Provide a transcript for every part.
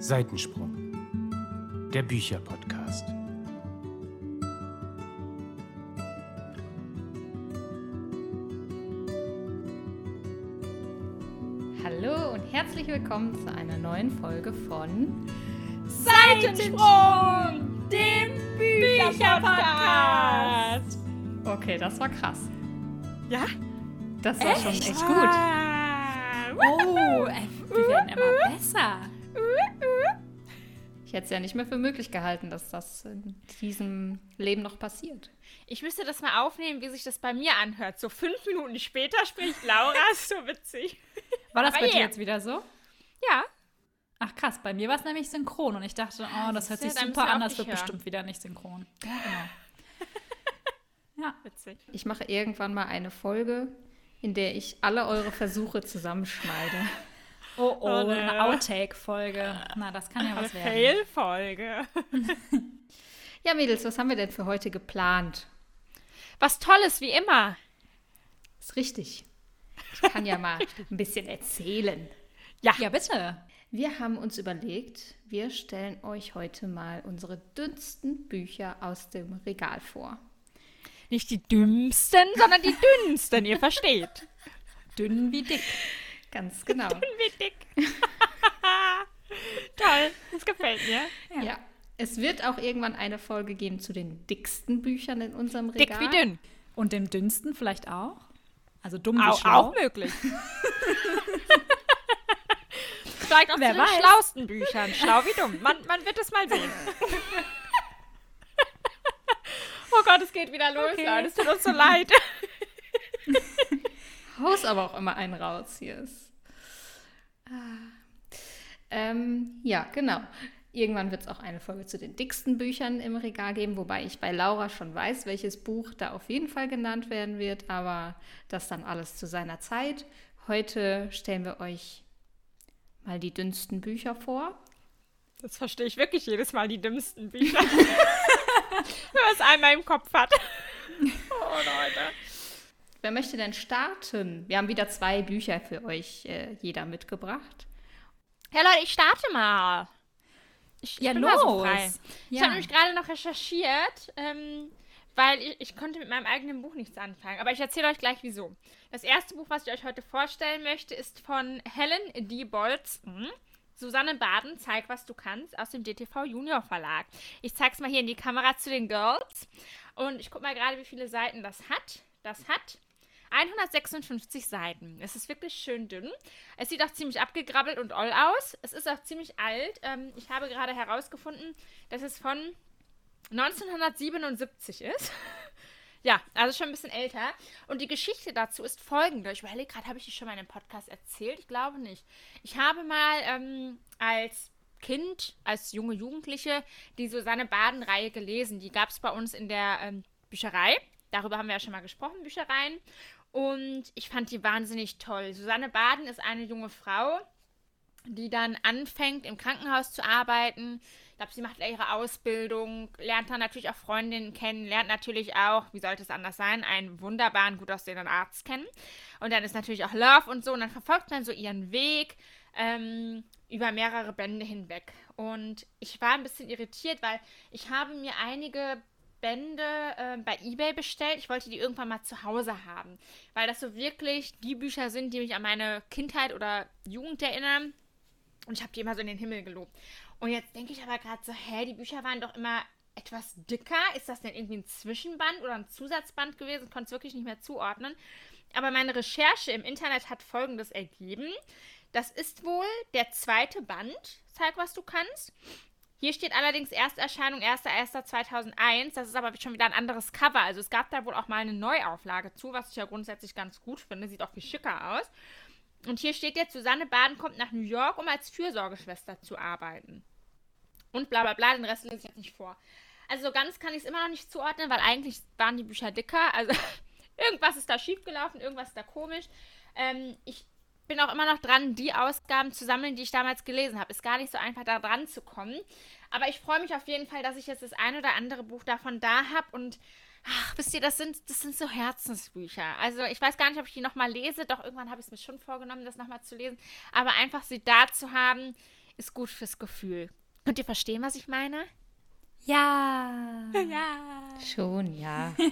Seitensprung, der Bücherpodcast. Hallo und herzlich willkommen zu einer neuen Folge von Seitensprung, dem Bücherpodcast. Okay, das war krass. Ja? Das war schon echt gut. Ah, Oh, ey, wir werden immer besser. Ich hätte es ja nicht mehr für möglich gehalten, dass das in diesem Leben noch passiert. Ich müsste das mal aufnehmen, wie sich das bei mir anhört. So fünf Minuten später spricht Laura, ist so witzig. War das Aber bei dir ja. jetzt wieder so? Ja, Ach krass, bei mir war es nämlich synchron und ich dachte, oh, das hört siehst sich du, dann super an, das wird hören. bestimmt wieder nicht synchron. Ja, genau. ja. witzig. Ich mache irgendwann mal eine Folge, in der ich alle eure Versuche zusammenschneide. Oh oh, Oh, ne. eine Outtake-Folge. Na, das kann ja Eine was werden. Fail-Folge. Ja, Mädels, was haben wir denn für heute geplant? Was Tolles, wie immer. Ist richtig. Ich kann ja mal ein bisschen erzählen. Ja, Ja, bitte. Wir haben uns überlegt, wir stellen euch heute mal unsere dünnsten Bücher aus dem Regal vor. nicht die dümmsten, sondern die dünnsten, ihr versteht. Dünn wie dick. Ganz genau. Wie dick. Toll, das gefällt mir. Ja. Es wird auch irgendwann eine Folge geben zu den dicksten Büchern in unserem Dick Regal. wie dünn. Und dem dünnsten vielleicht auch? Also dumm wie Auch, schlau? auch möglich. Vielleicht auch Wer zu den weiß. schlausten Büchern. Schlau wie dumm. Man, man wird es mal sehen. oh Gott, es geht wieder los, Okay. Leute. Es tut uns so leid. Haus aber auch immer einen raus hier ist. Ah. Ähm, ja, genau. Irgendwann wird es auch eine Folge zu den dicksten Büchern im Regal geben, wobei ich bei Laura schon weiß, welches Buch da auf jeden Fall genannt werden wird, aber das dann alles zu seiner Zeit. Heute stellen wir euch mal die dünnsten Bücher vor. Das verstehe ich wirklich jedes Mal, die dümmsten Bücher. Wenn man es einmal im Kopf hat. Oh, Leute. Wer möchte denn starten? Wir haben wieder zwei Bücher für euch äh, jeder mitgebracht. Ja, Leute, ich starte mal. Ich, ich Ja, bin mal so los. frei. Ich Ja. habe nämlich gerade noch recherchiert, ähm, weil ich, ich konnte mit meinem eigenen Buch nichts anfangen. Aber ich erzähle euch gleich, wieso. Das erste Buch, was ich euch heute vorstellen möchte, ist von Helen D. Bolzen. Susanne Baden, Zeig, was du kannst, aus dem DTV Junior Verlag. Ich zeige es mal hier in die Kamera zu den Girls. Und ich gucke mal gerade, wie viele Seiten das hat. Das hat 156 Seiten. Es ist wirklich schön dünn. Es sieht auch ziemlich abgegrabbelt und oll aus. Es ist auch ziemlich alt. Ähm, ich habe gerade herausgefunden, dass es von 1977 ist. ja, also schon ein bisschen älter. Und die Geschichte dazu ist folgende. Ich überlege gerade, habe ich die schon mal in einem Podcast erzählt? Ich glaube nicht. Ich habe mal ähm, als Kind, als junge Jugendliche, die Susanne Baden-Reihe gelesen. Die gab es bei uns in der ähm, Bücherei. Darüber haben wir ja schon mal gesprochen, Büchereien. Und ich fand die wahnsinnig toll. Susanne Baden ist eine junge Frau, die dann anfängt, im Krankenhaus zu arbeiten. Ich glaube, sie macht ihre Ausbildung, lernt dann natürlich auch Freundinnen kennen, lernt natürlich auch, wie sollte es anders sein, einen wunderbaren, gut aussehenden Arzt kennen. Und dann ist natürlich auch Love und so. Und dann verfolgt man so ihren Weg ähm, über mehrere Bände hinweg. Und ich war ein bisschen irritiert, weil ich habe mir einige Bände äh, bei eBay bestellt. Ich wollte die irgendwann mal zu Hause haben, weil das so wirklich die Bücher sind, die mich an meine Kindheit oder Jugend erinnern. Und ich habe die immer so in den Himmel gelobt. Und jetzt denke ich aber gerade so, hä, die Bücher waren doch immer etwas dicker. Ist das denn irgendwie ein Zwischenband oder ein Zusatzband gewesen? Ich konnte es wirklich nicht mehr zuordnen. Aber meine Recherche im Internet hat Folgendes ergeben. Das ist wohl der zweite Band, Zeig, was du kannst. Hier steht allerdings Ersterscheinung 1.1.2001. Das ist aber schon wieder ein anderes Cover. Also es gab da wohl auch mal eine Neuauflage zu, was ich ja grundsätzlich ganz gut finde. Sieht auch viel schicker aus. Und hier steht jetzt, Susanne Baden kommt nach New York, um als Fürsorgeschwester zu arbeiten. Und bla bla bla, den Rest lese ich jetzt nicht vor. Also so ganz kann ich es immer noch nicht zuordnen, weil eigentlich waren die Bücher dicker. Also irgendwas ist da schiefgelaufen, irgendwas ist da komisch. Ähm, ich bin auch immer noch dran, die Ausgaben zu sammeln, die ich damals gelesen habe. Ist gar nicht so einfach, da dran zu kommen. Aber ich freue mich auf jeden Fall, dass ich jetzt das ein oder andere Buch davon da habe und Ach, wisst ihr, das sind, das sind so Herzensbücher. Also ich weiß gar nicht, ob ich die nochmal lese. Doch irgendwann habe ich es mir schon vorgenommen, das nochmal zu lesen. Aber einfach sie da zu haben. ist gut fürs Gefühl. Könnt ihr verstehen, was ich meine? Ja. Ja. Schon, ja.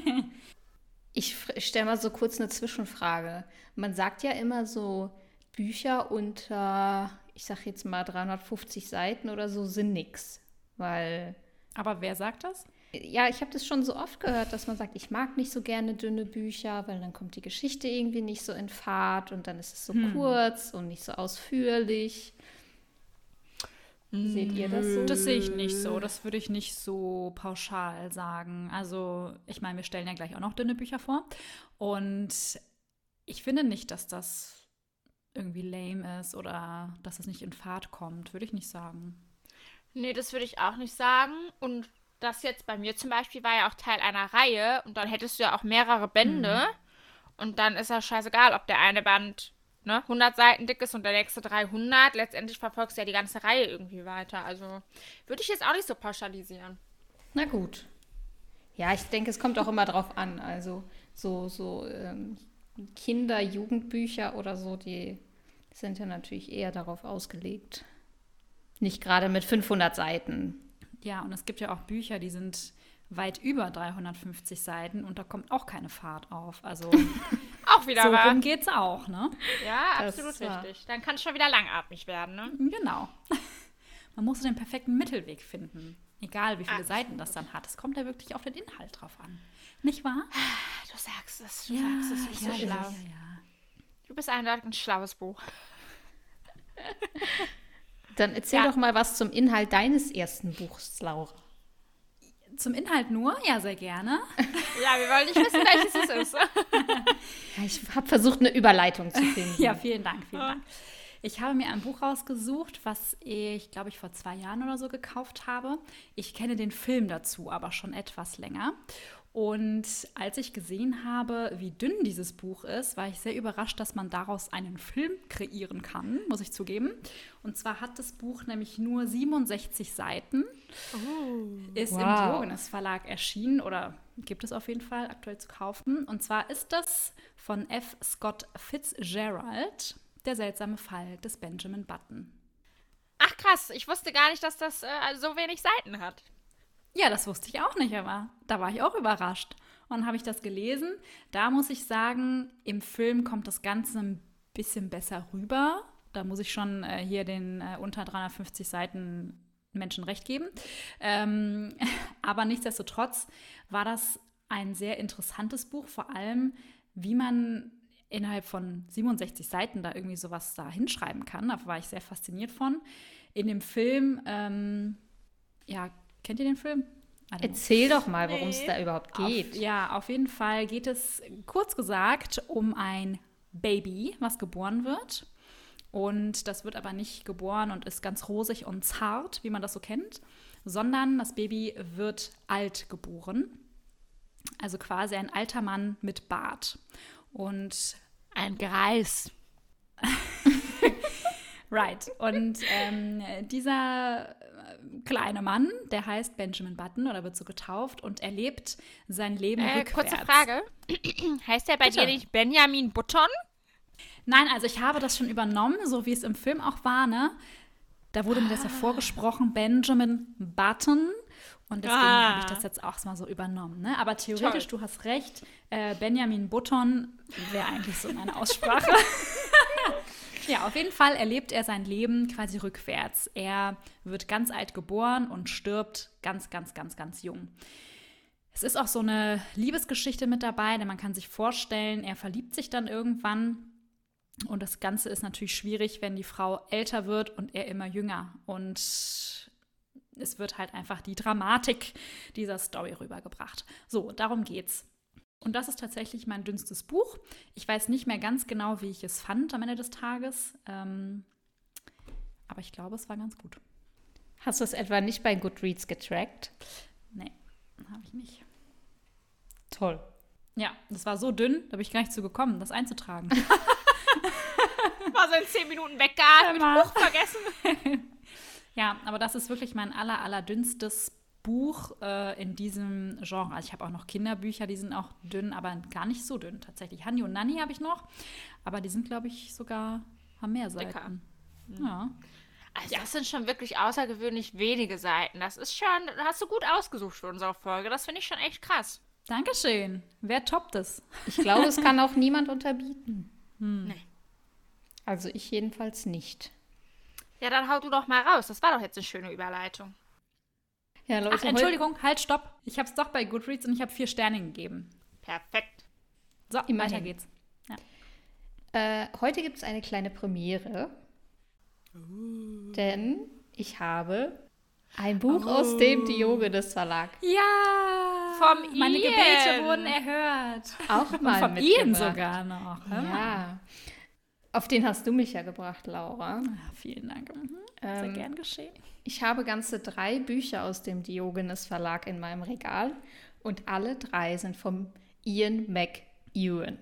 Ich stelle mal so kurz eine Zwischenfrage. Man sagt ja immer so, Bücher unter, ich sag jetzt mal 350 Seiten oder so sind nix. Weil. Aber wer sagt das? Ja, ich habe das schon so oft gehört, dass man sagt, ich mag nicht so gerne dünne Bücher, weil dann kommt die Geschichte irgendwie nicht so in Fahrt und dann ist es so Hm. kurz und nicht so ausführlich. Seht ihr das so? Das sehe ich nicht so. Das würde ich nicht so pauschal sagen. Also, ich meine, wir stellen ja gleich auch noch dünne Bücher vor. Und ich finde nicht, dass das irgendwie lame ist oder dass es nicht in Fahrt kommt. Würde ich nicht sagen. Nee, das würde ich auch nicht sagen. Und das jetzt bei mir zum Beispiel war ja auch Teil einer Reihe und dann hättest du ja auch mehrere Bände. Und dann ist ja scheißegal, ob der eine Band ne, 100 Seiten dick ist und der nächste 300. Letztendlich verfolgst du ja die ganze Reihe irgendwie weiter. Also würde ich jetzt auch nicht so pauschalisieren. Na gut. Ja, ich denke, es kommt auch immer drauf an. Also so, so ähm, Kinder-, Jugendbücher oder so, die sind ja natürlich eher darauf ausgelegt. Nicht gerade mit 500 Seiten. Ja, und es gibt ja auch Bücher, die sind weit über 350 Seiten und da kommt auch keine Fahrt auf. Also Auch wieder so wahr. rum geht's auch, ne? Ja, Das absolut richtig. Dann kann es schon wieder langatmig werden, ne? Genau. Man muss den perfekten Mittelweg finden. Egal, wie viele Absolut. Seiten das dann hat. Es kommt ja wirklich auf den Inhalt drauf an. Nicht wahr? Du sagst es, du sagst es, bist so ja, ja, ja. Du bist eindeutig ein schlaues Buch. Dann erzähl Ja. doch mal was zum Inhalt deines ersten Buchs, Laura. Zum Inhalt nur? Ja, sehr gerne. Ja, wir wollen nicht wissen, welches es ist. Ja, ich habe versucht, eine Überleitung zu finden. Ja, vielen Dank, vielen Dank. Ich habe mir ein Buch rausgesucht, was ich, glaube ich, vor zwei Jahren oder so gekauft habe. Ich kenne den Film dazu, aber schon etwas länger. Und als ich gesehen habe, wie dünn dieses Buch ist, war ich sehr überrascht, dass man daraus einen Film kreieren kann, muss ich zugeben. Und zwar hat das Buch nämlich nur 67 Seiten, ist im Wow. Diogenes Verlag erschienen oder gibt es auf jeden Fall aktuell zu kaufen. Und zwar ist das von F. Scott Fitzgerald, der seltsame Fall des Benjamin Button. Ach krass, ich wusste gar nicht, dass das äh, so wenig Seiten hat. Ja, das wusste ich auch nicht, aber da war ich auch überrascht. Und habe ich das gelesen. Da muss ich sagen, im Film kommt das Ganze ein bisschen besser rüber. Da muss ich schon äh, hier den äh, unter 350 Seiten Menschen recht geben. Ähm, aber nichtsdestotrotz war das ein sehr interessantes Buch, vor allem wie man innerhalb von 67 Seiten da irgendwie sowas da hinschreiben kann. Da war ich sehr fasziniert von. In dem Film, ähm, ja, kennt ihr den Film? Erzähl doch mal, worum es Nee. da überhaupt geht. Auf, ja, auf jeden Fall geht es kurz gesagt um ein Baby, was geboren wird. Und das wird aber nicht geboren und ist ganz rosig und zart, wie man das so kennt, sondern das Baby wird alt geboren. Also quasi ein alter Mann mit Bart. Und Ein Greis. Right. Und ähm, dieser kleine Mann, der heißt Benjamin Button oder wird so getauft und er lebt sein Leben Äh, rückwärts. kurze Frage. heißt der bei Bitte. dir nicht Benjamin Button? Nein, also ich habe das schon übernommen, so wie es im Film auch war, ne? Da wurde mir das ja vorgesprochen, Benjamin Button. Und deswegen Ah. habe ich das jetzt auch mal so übernommen. Ne? Aber theoretisch, Toll. du hast recht, äh, Benjamin Button wäre eigentlich so meine Aussprache. ja, auf jeden Fall erlebt er sein Leben quasi rückwärts. Er wird ganz alt geboren und stirbt ganz, ganz, ganz, ganz jung. Es ist auch so eine Liebesgeschichte mit dabei, denn man kann sich vorstellen, er verliebt sich dann irgendwann und das Ganze ist natürlich schwierig, wenn die Frau älter wird und er immer jünger. Und es wird halt einfach die Dramatik dieser Story rübergebracht. So, darum geht's. Und das ist tatsächlich mein dünnstes Buch. Ich weiß nicht mehr ganz genau, wie ich es fand am Ende des Tages. Ähm, aber ich glaube, es war ganz gut. Hast du es etwa nicht bei Goodreads getrackt? Nee, habe ich nicht. Toll. Ja, das war so dünn, da bin ich gar nicht zu gekommen, das einzutragen. War so in 10 Minuten weggeatmet. Buch vergessen. Ja, aber das ist wirklich mein aller, allerdünnstes Buch äh, in diesem Genre. Also ich habe auch noch Kinderbücher, die sind auch dünn, aber gar nicht so dünn tatsächlich. Hanni und Nanni habe ich noch, aber die sind, glaube ich, sogar, haben mehr Seiten. Dicker. Ja. Also das sind schon wirklich außergewöhnlich wenige Seiten. Das ist schon, hast du gut ausgesucht für unsere Folge. Das finde ich schon echt krass. Dankeschön. Wer toppt es? Ich glaube, es kann auch niemand unterbieten. Nee. Also ich jedenfalls nicht. Ja, dann hau du doch mal raus. Das war doch jetzt eine schöne Überleitung. Ja, Leute, Ach, Entschuldigung, halt, stopp. Ich habe es doch bei Goodreads und ich habe vier Sterne gegeben. Perfekt. So, Immerhin. weiter geht's. Äh, heute gibt es eine kleine Premiere. Denn ich habe ein Buch aus dem Diogenes Verlag Ja! Vom Meine Ian. Gebete wurden erhört. auch mal Von Ian mitgebracht. sogar noch. Mal. Ja. Auf den hast du mich ja gebracht, Laura. Ah, vielen Dank. Mhm. Sehr Ähm, gern geschehen. Ich habe ganze drei Bücher aus dem Diogenes Verlag in meinem Regal und alle drei sind vom Ian McEwan.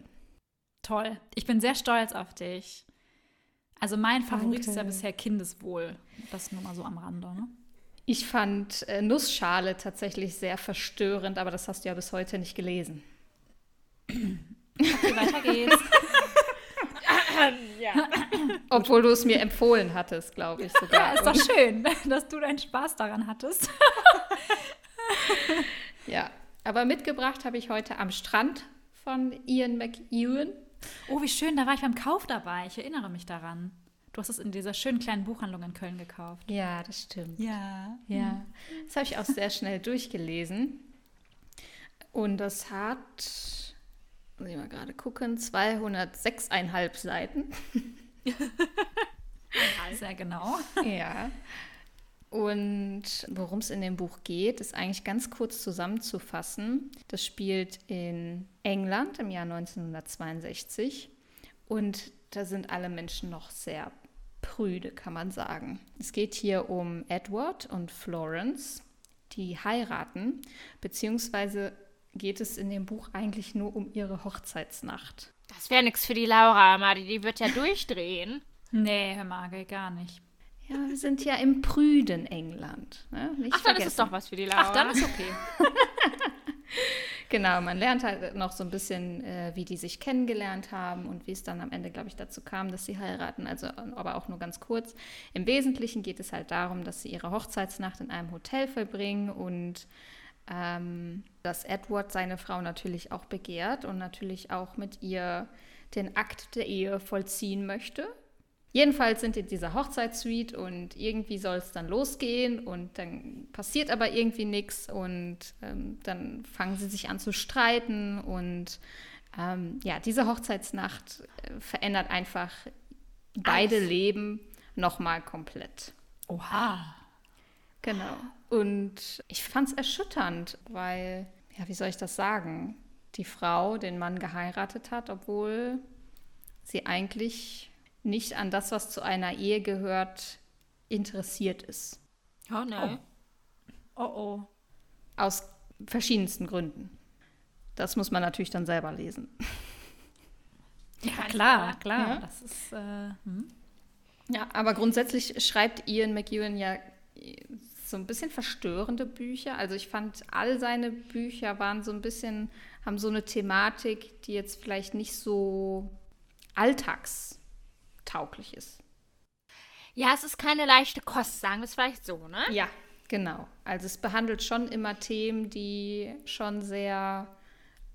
Toll. Ich bin sehr stolz auf dich. Also mein Favorit ist ja Danke. bisher Kindeswohl. Das nur mal so am Rande, ne? Ich fand äh, Nussschale tatsächlich sehr verstörend, aber das hast du ja bis heute nicht gelesen. Okay, weiter geht's. Ja. Obwohl du es mir empfohlen hattest, glaube ich sogar. Ja, ist doch schön, dass du deinen Spaß daran hattest. Ja, aber mitgebracht habe ich heute am Strand von Ian McEwan. Oh, wie schön, da war ich beim Kauf dabei. Ich erinnere mich daran. Du hast es in dieser schönen kleinen Buchhandlung in Köln gekauft. Ja, das stimmt. Ja. Ja, das habe ich auch sehr schnell durchgelesen. Und das hat, muss ich mal gerade gucken, 206,5 Seiten. Sehr genau. Ja. Und worum es in dem Buch geht, ist eigentlich ganz kurz zusammenzufassen. Das spielt in England im Jahr 1962 und da sind alle Menschen noch sehr prüde, kann man sagen. Es geht hier um Edward und Florence, die heiraten, beziehungsweise geht es in dem Buch eigentlich nur um ihre Hochzeitsnacht. Das wäre nichts für die Laura, Madi. Die wird ja durchdrehen. Nee, Herr Marge, gar nicht. Ja, wir sind ja im prüden England. Ne? Nicht Ach, dann ist vergessen. es doch was für die Laura. Ach, dann ist okay. Genau, man lernt halt noch so ein bisschen, äh, wie die sich kennengelernt haben und wie es dann am Ende, glaube ich, dazu kam, dass sie heiraten. Also, aber auch nur ganz kurz. Im Wesentlichen geht es halt darum, dass sie ihre Hochzeitsnacht in einem Hotel verbringen und ähm, dass Edward seine Frau natürlich auch begehrt und natürlich auch mit ihr den Akt der Ehe vollziehen möchte. Jedenfalls sind in dieser Hochzeitssuite und irgendwie soll es dann losgehen und dann passiert aber irgendwie nichts und ähm, dann fangen sie sich an zu streiten und ähm, ja, diese Hochzeitsnacht äh, verändert einfach beide Alles. Leben nochmal komplett. Oha. Genau. Und ich fand es erschütternd, weil, ja, wie soll ich das sagen? Die Frau den Mann geheiratet hat, obwohl sie eigentlich nicht an das, was zu einer Ehe gehört, interessiert ist. Oh, ne. Oh oh. Aus verschiedensten Gründen. Das muss man natürlich dann selber lesen. Ja, klar, klar. Ja. Das ist. Äh, hm. Ja, aber grundsätzlich schreibt Ian McEwan ja so ein bisschen verstörende Bücher. Also ich fand, all seine Bücher waren so ein bisschen, haben so eine Thematik, die jetzt vielleicht nicht so alltagstauglich ist. Ja, es ist keine leichte Kost, sagen wir es vielleicht so, ne? Ja, genau. Also es behandelt schon immer Themen, die schon sehr,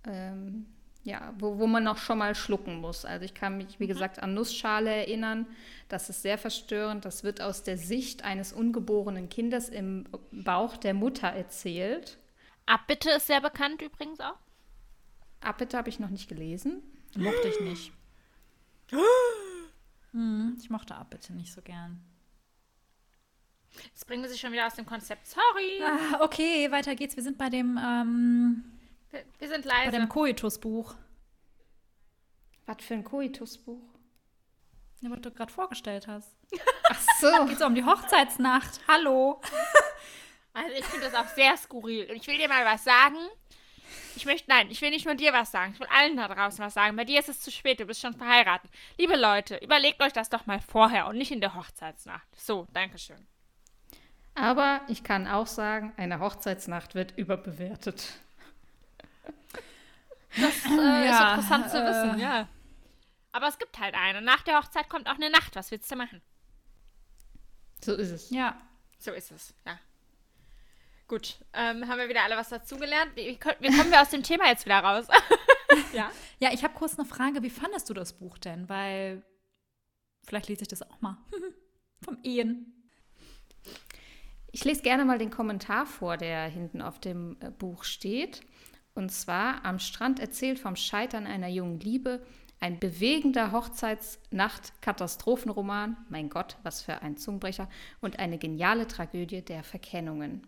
ähm, ja, wo, wo man noch schon mal schlucken muss. Also ich kann mich, wie gesagt, an Nussschale erinnern. Das ist sehr verstörend. Das wird aus der Sicht eines ungeborenen Kindes im Bauch der Mutter erzählt. Abbitte ist sehr bekannt übrigens auch. Abbitte habe ich noch nicht gelesen. Mochte ich nicht. Hm, ich mochte Abbitte nicht so gern. Jetzt bringen wir sich schon wieder aus dem Konzept. Sorry. Ah, okay, weiter geht's. Wir sind bei dem, ähm, Wir, wir sind bei leise. dem Koitus-Buch. Was für ein Koitusbuch. Ja, was du gerade vorgestellt hast. Ach so. Geht so um die Hochzeitsnacht. Hallo. Also ich finde das auch sehr skurril. Und ich will dir mal was sagen. Ich möchte, nein, ich will nicht nur dir was sagen. Ich will allen da draußen was sagen. Bei dir ist es zu spät, du bist schon verheiratet. Liebe Leute, überlegt euch das doch mal vorher und nicht in der Hochzeitsnacht. So, Dankeschön. Aber ich kann auch sagen, eine Hochzeitsnacht wird überbewertet. Das äh, Ja, ist interessant zu äh. wissen, ja. Aber es gibt halt eine. Nach der Hochzeit kommt auch eine Nacht. Was willst du machen? So ist es. Ja. So ist es, ja. Gut, ähm, haben wir wieder alle was dazugelernt. Wie, wie kommen wir aus dem Thema jetzt wieder raus? ja. Ja, ich habe kurz eine Frage. Wie fandest du das Buch denn? Weil vielleicht lese ich das auch mal. Vom Ehen. Ich lese gerne mal den Kommentar vor, der hinten auf dem äh, Buch steht. Und zwar: Am Strand erzählt vom Scheitern einer jungen Liebe. Ein bewegender Hochzeitsnacht-Katastrophenroman. Mein Gott, was für ein Zungenbrecher. Und eine geniale Tragödie der Verkennungen.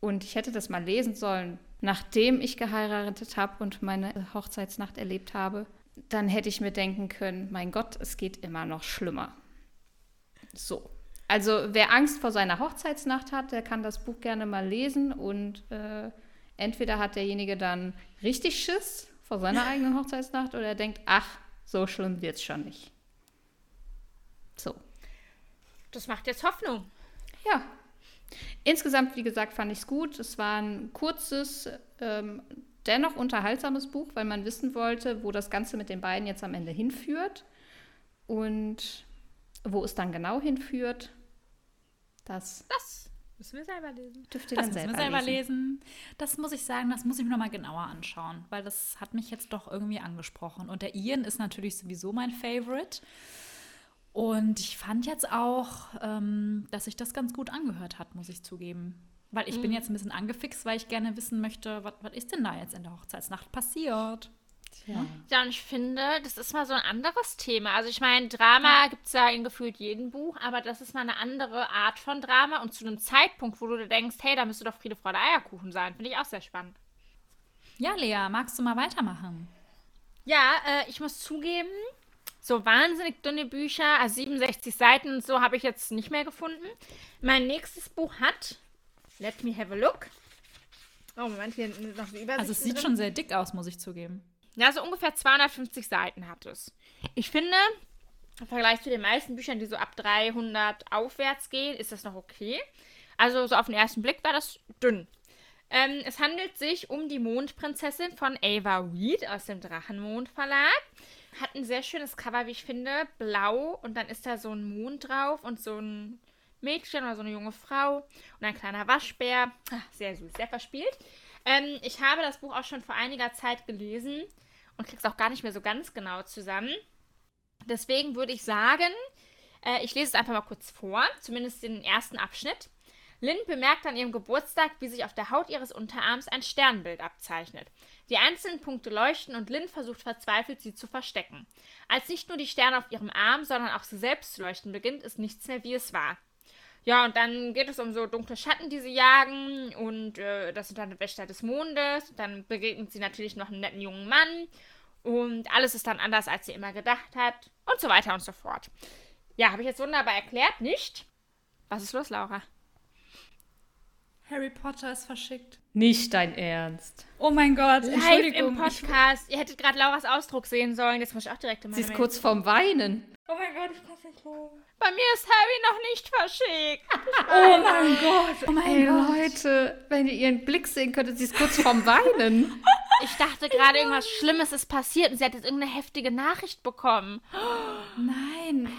Und ich hätte das mal lesen sollen, nachdem ich geheiratet habe und meine Hochzeitsnacht erlebt habe. Dann hätte ich mir denken können, mein Gott, es geht immer noch schlimmer. So. Also wer Angst vor seiner Hochzeitsnacht hat, der kann das Buch gerne mal lesen und äh, entweder hat derjenige dann richtig Schiss vor seiner eigenen Hochzeitsnacht oder er denkt, ach, so schlimm wird's schon nicht. So. Das macht jetzt Hoffnung. Ja. Insgesamt, wie gesagt, fand ich es gut. Es war ein kurzes, ähm, dennoch unterhaltsames Buch, weil man wissen wollte, wo das Ganze mit den beiden jetzt am Ende hinführt. Und wo es dann genau hinführt, das Das müssen wir selber lesen. dürft ihr Das dann müssen selber, wir selber lesen. lesen. Das muss ich sagen, das muss ich mir nochmal genauer anschauen, weil das hat mich jetzt doch irgendwie angesprochen. Und der Ian ist natürlich sowieso mein Favorite. Und ich fand jetzt auch, ähm, dass sich das ganz gut angehört hat, muss ich zugeben. Weil ich bin jetzt ein bisschen angefixt, weil ich gerne wissen möchte, was, was ist denn da jetzt in der Hochzeitsnacht passiert? Ja. Ja, und ich finde, das ist mal so ein anderes Thema. Also ich meine, Drama gibt es ja in gefühlt jedem Buch, aber das ist mal eine andere Art von Drama und zu einem Zeitpunkt, wo du dir denkst, hey, da müsste doch Friede, Freude, Eierkuchen sein. Finde ich auch sehr spannend. Ja, Lea, magst du mal weitermachen? Ja, äh, ich muss zugeben, so wahnsinnig dünne Bücher, also 67 Seiten und so habe ich jetzt nicht mehr gefunden. Mein nächstes Buch hat, let me have a look. Oh, Moment, hier noch eine Übersicht. Also es sieht drin. schon sehr dick aus, muss ich zugeben. Ja, so ungefähr 250 Seiten hat es. Ich finde, im Vergleich zu den meisten Büchern, die so ab 300 aufwärts gehen, ist das noch okay. Also so auf den ersten Blick war das dünn. Ähm, es handelt sich um die Mondprinzessin von Ava Reed aus dem Drachenmond Verlag. Hat ein sehr schönes Cover, wie ich finde. Blau und dann ist da so ein Mond drauf und so ein Mädchen oder so eine junge Frau und ein kleiner Waschbär. Ah, Sehr süß, sehr verspielt. Ähm, ich habe das Buch auch schon vor einiger Zeit gelesen und krieg's auch gar nicht mehr so ganz genau zusammen. Deswegen würde ich sagen, äh, ich lese es einfach mal kurz vor, zumindest den ersten Abschnitt. Lynn bemerkt an ihrem Geburtstag, wie sich auf der Haut ihres Unterarms ein Sternbild abzeichnet. Die einzelnen Punkte leuchten und Lynn versucht verzweifelt, sie zu verstecken. Als nicht nur die Sterne auf ihrem Arm, sondern auch sie selbst zu leuchten beginnt, ist nichts mehr, wie es war. Ja, und dann geht es um so dunkle Schatten, die sie jagen. Und äh, das sind dann die Wächter des Mondes. Dann begegnet sie natürlich noch einen netten jungen Mann. Und alles ist dann anders, als sie immer gedacht hat. Und so weiter und so fort. Ja, habe ich jetzt wunderbar erklärt, nicht? Was ist los, Laura? Harry Potter ist verschickt. Nicht dein Ernst. Oh mein Gott, Live Entschuldigung. im ich- Podcast. Ihr hättet gerade Lauras Ausdruck sehen sollen. Jetzt muss ich auch direkt in Sie meine ist Mail- kurz vorm Weinen. Oh mein Gott, ich kann nicht los. Bei mir ist Harry noch nicht verschickt. Oh mein Gott, oh mein Ey, Gott. Leute, wenn ihr ihren Blick sehen könntet, sie ist kurz vorm Weinen. Ich dachte gerade, irgendwas Schlimmes ist passiert und sie hat jetzt irgendeine heftige Nachricht bekommen. Nein.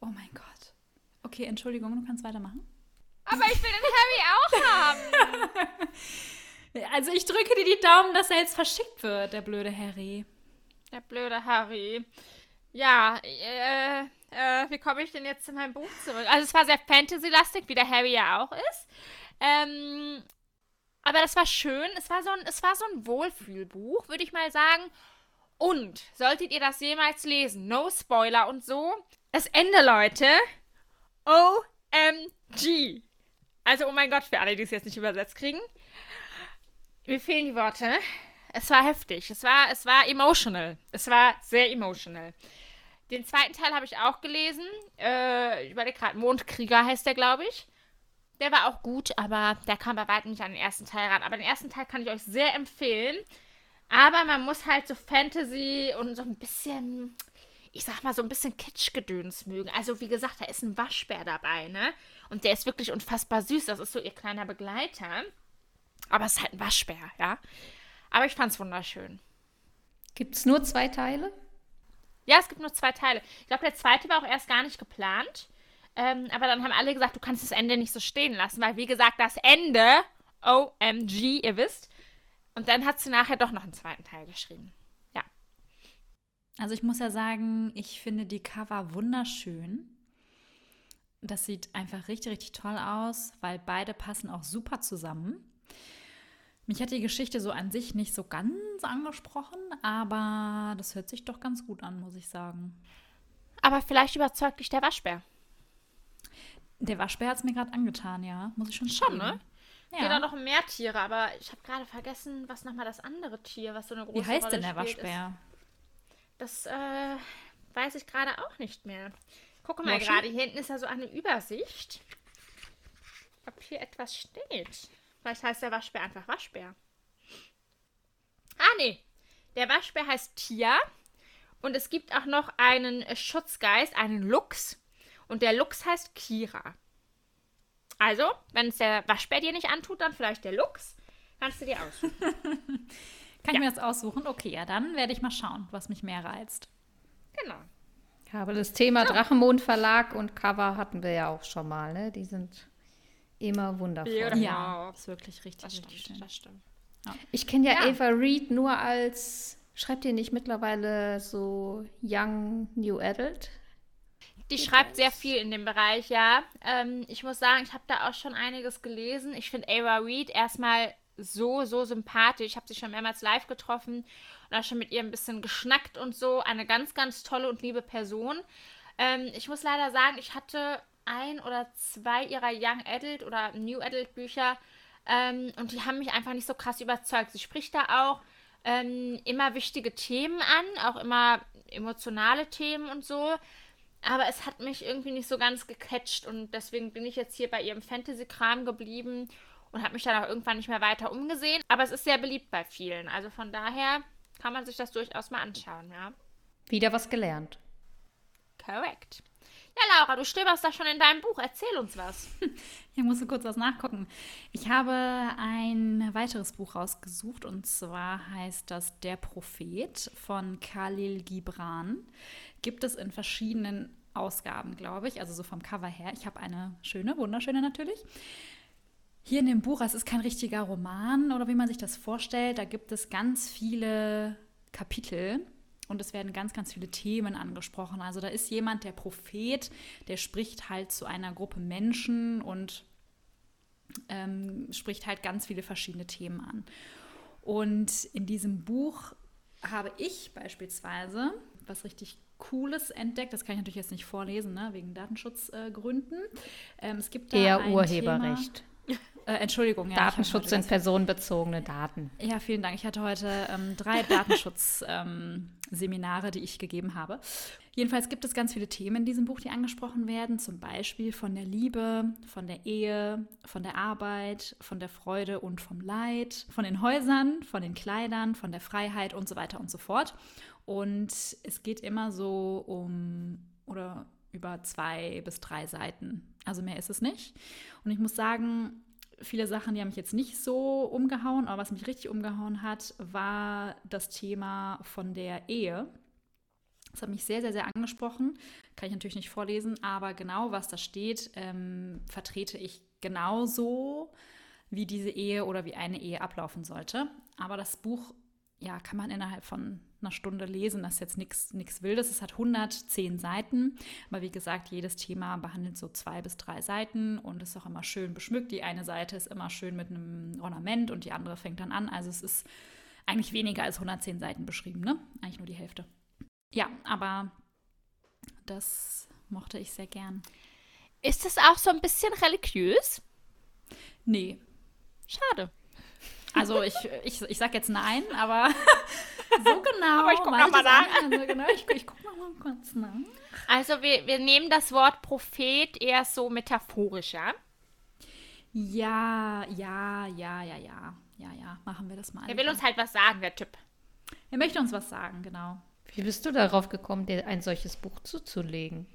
Oh mein Gott. Okay, Entschuldigung, du kannst weitermachen. Aber ich will den Harry auch haben. Also ich drücke dir die Daumen, dass er jetzt verschickt wird, der blöde Harry. Der blöde Harry. Ja, äh, äh, wie komme ich denn jetzt zu meinem Buch zurück? Also es war sehr Fantasy-lastig, wie der Harry ja auch ist. Ähm, aber das war schön. Es war so ein, es war so ein Wohlfühlbuch, würde ich mal sagen. Und solltet ihr das jemals lesen, no Spoiler und so, das Ende, Leute, OMG. Also, oh mein Gott, für alle, die es jetzt nicht übersetzt kriegen. Mir fehlen die Worte. Es war heftig. Es war, es war emotional. Es war sehr emotional. Den zweiten Teil habe ich auch gelesen. Äh, ich überlege gerade, Mondkrieger heißt der, glaube ich. Der war auch gut, aber der kam bei weitem nicht an den ersten Teil ran. Aber den ersten Teil kann ich euch sehr empfehlen. Aber man muss halt so Fantasy und so ein bisschen, ich sag mal, so ein bisschen Kitschgedöns mögen. Also, wie gesagt, da ist ein Waschbär dabei, ne? Und der ist wirklich unfassbar süß. Das ist so ihr kleiner Begleiter. Aber es ist halt ein Waschbär, ja? Aber ich fand's wunderschön. Gibt es nur zwei Teile? Ja, es gibt nur zwei Teile. Ich glaube, der zweite war auch erst gar nicht geplant. Ähm, aber dann haben alle gesagt, du kannst das Ende nicht so stehen lassen, weil wie gesagt, das Ende, OMG, ihr wisst. Und dann hat sie nachher doch noch einen zweiten Teil geschrieben. Ja. Also ich muss ja sagen, ich finde die Cover wunderschön. Das sieht einfach richtig, richtig toll aus, weil beide passen auch super zusammen. Mich hat die Geschichte so an sich nicht so ganz angesprochen, aber das hört sich doch ganz gut an, muss ich sagen. Aber vielleicht überzeugt dich der Waschbär. Der Waschbär hat es mir gerade angetan, ja. Muss ich schon Schon, zugeben. ne? Ja. Auch noch mehr Tiere, aber ich habe gerade vergessen, was nochmal das andere Tier, was so eine große Wie heißt Rolle denn der spielt, Waschbär? Ist. Das äh, weiß ich gerade auch nicht mehr. Gucke mal gerade, hier hinten ist ja so eine Übersicht. Ob hier etwas steht. Vielleicht heißt der Waschbär einfach Waschbär. Ah, nee. Der Waschbär heißt Tia. Und es gibt auch noch einen Schutzgeist, einen Luchs. Und der Luchs heißt Kira. Also, wenn es der Waschbär dir nicht antut, dann vielleicht der Luchs. Kannst du dir aussuchen. Kann ich mir das aussuchen? Okay, ja, dann werde ich mal schauen, was mich mehr reizt. genau. Ich habe das Thema Drachenmond Verlag und Cover hatten wir ja auch schon mal, ne? Die sind immer wundervoll. Beautiful. Ja, Wow. ist wirklich richtig, Das richtig stimmt, schön. das stimmt. Ich kenne ja, Ja. Ava Reed nur als, schreibt ihr nicht mittlerweile so Young New Adult? Die schreibt sehr viel in dem Bereich, ja. Ähm, ich muss sagen, ich habe da auch schon einiges gelesen. Ich finde Ava Reed erstmal so, so sympathisch. Ich habe sie schon mehrmals live getroffen und auch schon mit ihr ein bisschen geschnackt und so. Eine ganz, ganz tolle und liebe Person. Ähm, ich muss leider sagen, ich hatte ein oder zwei ihrer Young Adult oder New Adult Bücher ähm, und die haben mich einfach nicht so krass überzeugt. Sie spricht da auch ähm, immer wichtige Themen an, auch immer emotionale Themen und so. Aber es hat mich irgendwie nicht so ganz gecatcht und deswegen bin ich jetzt hier bei ihrem Fantasy-Kram geblieben und habe mich dann auch irgendwann nicht mehr weiter umgesehen. Aber es ist sehr beliebt bei vielen. Also von daher kann man sich das durchaus mal anschauen, ja. Wieder was gelernt. Korrekt. Ja, Laura, du stöberst da schon in deinem Buch. Erzähl uns was. Ich musste kurz was nachgucken. Ich habe ein weiteres Buch rausgesucht und zwar heißt das Der Prophet von Khalil Gibran. Gibt es in verschiedenen Ausgaben, glaube ich, also so vom Cover her. Ich habe eine schöne, wunderschöne natürlich. Hier in dem Buch, es ist kein richtiger Roman oder wie man sich das vorstellt, da gibt es ganz viele Kapitel und es werden ganz, ganz viele Themen angesprochen. Also da ist jemand, der Prophet, der spricht halt zu einer Gruppe Menschen und ähm, spricht halt ganz viele verschiedene Themen an. Und in diesem Buch habe ich beispielsweise was richtig Cooles entdeckt. Das kann ich natürlich jetzt nicht vorlesen, ne, wegen Datenschutzgründen. ähm, es gibt da Eher ein Urheberrecht. Thema, äh, Entschuldigung, ja. Datenschutz sind personenbezogene Daten. ja, vielen Dank. Ich hatte heute ähm, drei Datenschutzseminare, ähm, die ich gegeben habe. Jedenfalls gibt es ganz viele Themen in diesem Buch, die angesprochen werden. Zum Beispiel von der Liebe, von der Ehe, von der Arbeit, von der Freude und vom Leid, von den Häusern, von den Kleidern, von der Freiheit und so weiter und so fort. Und es geht immer so um oder über zwei bis drei Seiten. Also mehr ist es nicht. Und ich muss sagen, viele Sachen, die haben mich jetzt nicht so umgehauen, aber was mich richtig umgehauen hat, war das Thema von der Ehe. Das hat mich sehr, sehr, sehr angesprochen. Kann ich natürlich nicht vorlesen, aber genau was da steht, ähm, vertrete ich genauso, wie diese Ehe oder wie eine Ehe ablaufen sollte. Aber das Buch, ja, kann man innerhalb von einer Stunde lesen. Das ist jetzt nichts Wildes. Es hat 110 Seiten. Aber wie gesagt, jedes Thema behandelt so zwei bis drei Seiten und ist auch immer schön beschmückt. Die eine Seite ist immer schön mit einem Ornament und die andere fängt dann an. Also es ist eigentlich weniger als 110 Seiten beschrieben, ne? Eigentlich nur die Hälfte. Ja, aber das mochte ich sehr gern. Ist es auch so ein bisschen religiös? Nee. Schade. Also ich, ich, ich sag jetzt nein, aber so genau. Aber ich guck weiß noch mal es nach. Also genau, ich, ich guck noch mal kurz nach. Also wir, wir nehmen das Wort Prophet eher so metaphorisch, ja? Ja, ja, ja, ja, ja. Ja, ja, machen wir das mal. Er will uns halt was sagen, der Typ. er möchte uns was sagen, genau. Wie bist du darauf gekommen, dir ein solches Buch zuzulegen?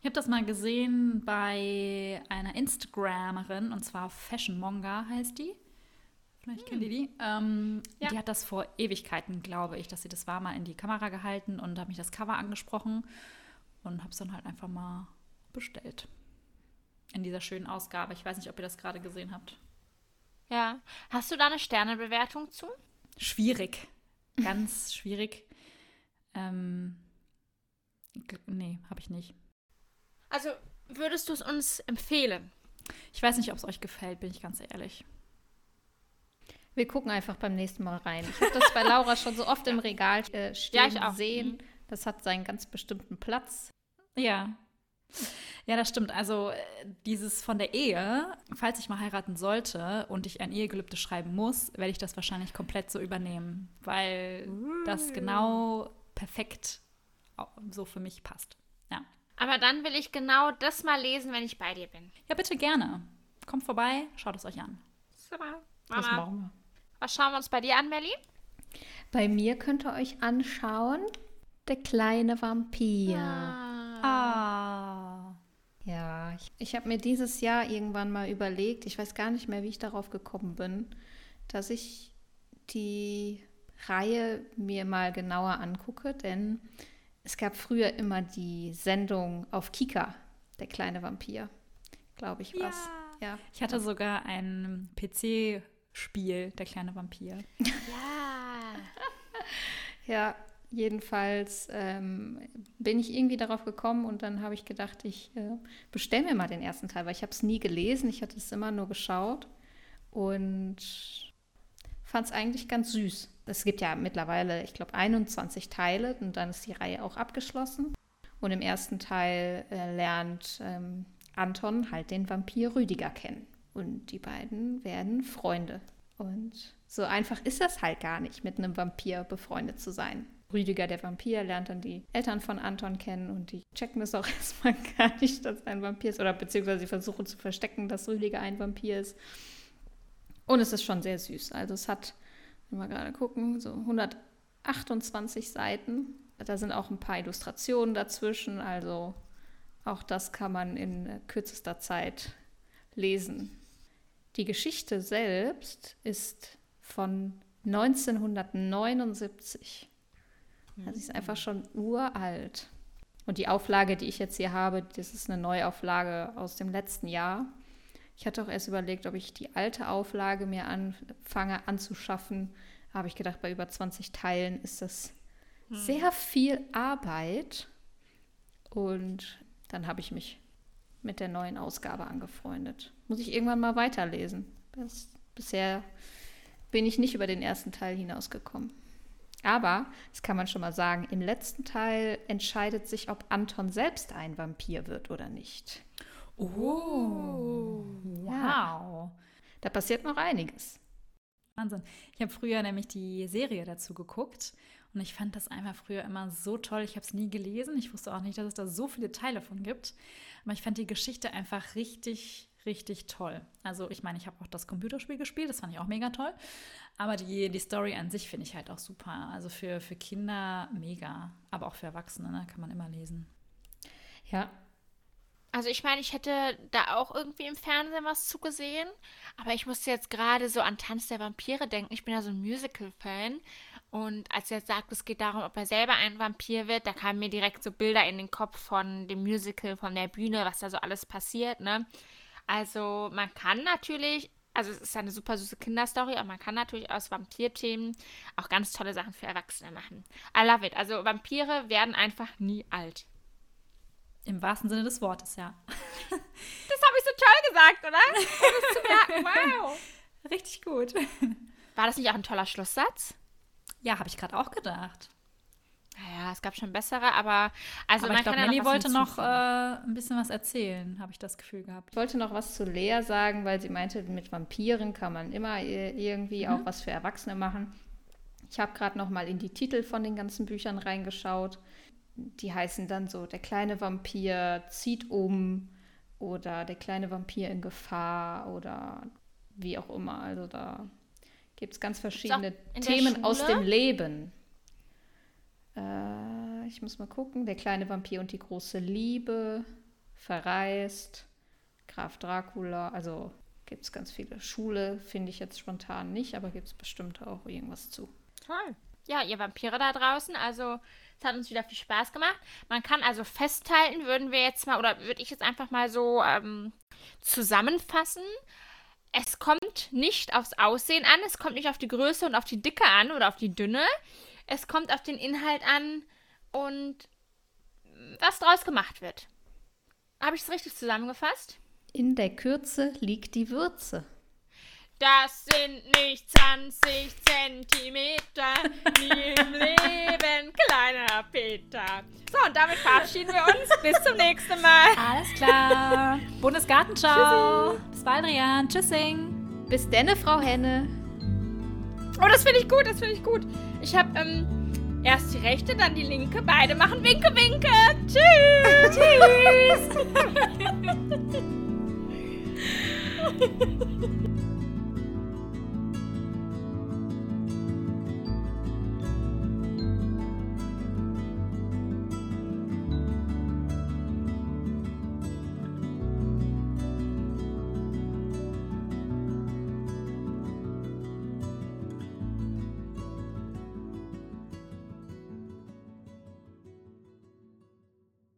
Ich habe das mal gesehen bei einer Instagramerin, und zwar Fashion Monga heißt die. Vielleicht kennt ihr die. Ähm, Ja. Die hat das vor Ewigkeiten, glaube ich, dass sie das war, mal in die Kamera gehalten und hat mich das Cover angesprochen und habe es dann halt einfach mal bestellt. in dieser schönen Ausgabe. Ich weiß nicht, ob ihr das gerade gesehen habt. Ja. Hast du da eine Sternebewertung zu? Schwierig. Ganz schwierig. Ähm, nee, habe ich nicht. Also würdest du es uns empfehlen? Ich weiß nicht, ob es euch gefällt, bin ich ganz ehrlich. Wir gucken einfach beim nächsten Mal rein. Ich habe das bei Laura schon so oft im Regal äh, stehen Ja, sehen. Mhm. Das hat seinen ganz bestimmten Platz. Ja. Ja, das stimmt. Also äh, dieses von der Ehe, falls ich mal heiraten sollte und ich ein Ehegelübde schreiben muss, werde ich das wahrscheinlich komplett so übernehmen, weil das genau perfekt so für mich passt. Ja. Aber dann will ich genau das mal lesen, wenn ich bei dir bin. Ja, bitte gerne. Kommt vorbei, schaut es euch an. Super. Das Mama, machen wir. Was schauen wir uns bei dir an, Melli? Bei mir könnt ihr euch anschauen, der kleine Vampir. Ah. Ja, ich, ich habe mir dieses Jahr irgendwann mal überlegt, ich weiß gar nicht mehr, wie ich darauf gekommen bin, dass ich die Reihe mir mal genauer angucke, denn es gab früher immer die Sendung auf Kika, der kleine Vampir, glaube ich was. Ja. Ich hatte sogar ein PC-Spiel, der kleine Vampir. Ja. Ja, jedenfalls ähm, bin ich irgendwie darauf gekommen und dann habe ich gedacht, ich äh, bestelle mir mal den ersten Teil, weil ich habe es nie gelesen, ich hatte es immer nur geschaut und fand es eigentlich ganz süß. Es gibt ja mittlerweile, ich glaube, 21 Teile und dann ist die Reihe auch abgeschlossen. Und im ersten Teil äh, lernt ähm, Anton halt den Vampir Rüdiger kennen. Und die beiden werden Freunde. Und so einfach ist das halt gar nicht, mit einem Vampir befreundet zu sein. Rüdiger, der Vampir, lernt dann die Eltern von Anton kennen und die checken es auch erstmal gar nicht, dass ein Vampir ist. Oder beziehungsweise sie versuchen zu verstecken, dass Rüdiger ein Vampir ist. Und es ist schon sehr süß. Also es hat, wenn wir gerade gucken, so 128 Seiten. Da sind auch ein paar Illustrationen dazwischen. Also auch das kann man in kürzester Zeit lesen. Die Geschichte selbst ist von 1979. Also sie ist einfach schon uralt. Und die Auflage, die ich jetzt hier habe, das ist eine Neuauflage aus dem letzten Jahr. Ich hatte auch erst überlegt, ob ich die alte Auflage mir anfange anzuschaffen. Habe ich gedacht, bei über 20 Teilen ist das sehr viel Arbeit. Und dann habe ich mich mit der neuen Ausgabe angefreundet. Muss ich irgendwann mal weiterlesen. Das, bisher bin ich nicht über den ersten Teil hinausgekommen. Aber, das kann man schon mal sagen, im letzten Teil entscheidet sich, ob Anton selbst ein Vampir wird oder nicht. Oh. Wow. Da passiert noch einiges. Wahnsinn. Ich habe früher nämlich die Serie dazu geguckt und ich fand das einfach früher immer so toll. Ich habe es nie gelesen. Ich wusste auch nicht, dass es da so viele Teile von gibt. Aber ich fand die Geschichte einfach richtig, richtig toll. Also ich meine, ich habe auch das Computerspiel gespielt, das fand ich auch mega toll. Aber die, die Story an sich finde ich halt auch super. Also für, für Kinder mega. Aber auch für Erwachsene, ne? kann man immer lesen. Ja, Also ich meine, ich hätte da auch irgendwie im Fernsehen was zugesehen, aber ich musste jetzt gerade so an Tanz der Vampire denken. Ich bin ja so ein Musical-Fan und als er jetzt sagt, es geht darum, ob er selber ein Vampir wird, da kamen mir direkt so Bilder in den Kopf von dem Musical, von der Bühne, was da so alles passiert, ne? Also man kann natürlich, also es ist eine super süße Kinderstory, aber man kann natürlich aus Vampirthemen auch ganz tolle Sachen für Erwachsene machen. I love it. Also Vampire werden einfach nie alt. Im wahrsten Sinne des Wortes, ja. Das habe ich so toll gesagt, oder? Das zu merken. Wow. Richtig gut. War das nicht auch ein toller Schlusssatz? Ja, habe ich gerade auch gedacht. Naja, es gab schon bessere, aber also Aber man ich glaube, kann ja noch wollte noch äh, ein bisschen was erzählen, habe ich das Gefühl gehabt. ich wollte noch was zu Lea sagen, weil sie meinte, mit Vampiren kann man immer äh, irgendwie auch was für Erwachsene machen. Ich habe gerade noch mal in die Titel von den ganzen Büchern reingeschaut. Die heißen dann so, der kleine Vampir zieht um oder der kleine Vampir in Gefahr oder wie auch immer. Also da gibt es ganz verschiedene Themen aus dem Leben. Äh, ich muss mal gucken. Der kleine Vampir und die große Liebe, verreist, Graf Dracula. Also gibt es ganz viele. Schule finde ich jetzt spontan nicht, aber gibt es bestimmt auch irgendwas zu. Toll. Ja, ihr Vampire da draußen, also es hat uns wieder viel Spaß gemacht. Man kann also festhalten, würden wir jetzt mal, oder würde ich jetzt einfach mal so ähm, zusammenfassen. Es kommt nicht aufs Aussehen an, es kommt nicht auf die Größe und auf die Dicke an oder auf die Dünne. Es kommt auf den Inhalt an und was draus gemacht wird. Habe ich es richtig zusammengefasst? In der Kürze liegt die Würze. Das sind nicht 20 Zentimeter, nie im Leben, kleiner Peter. So, und damit verabschieden wir uns. Bis zum nächsten Mal. Alles klar. Bundesgartenschau. Bis bald, Rian. Tschüssing. Bis denne, Frau Henne. Oh, das finde ich gut, das finde ich gut. Ich habe ähm, erst die rechte, dann die linke. Beide machen Winke, Winke. Tschüss. Tschüss.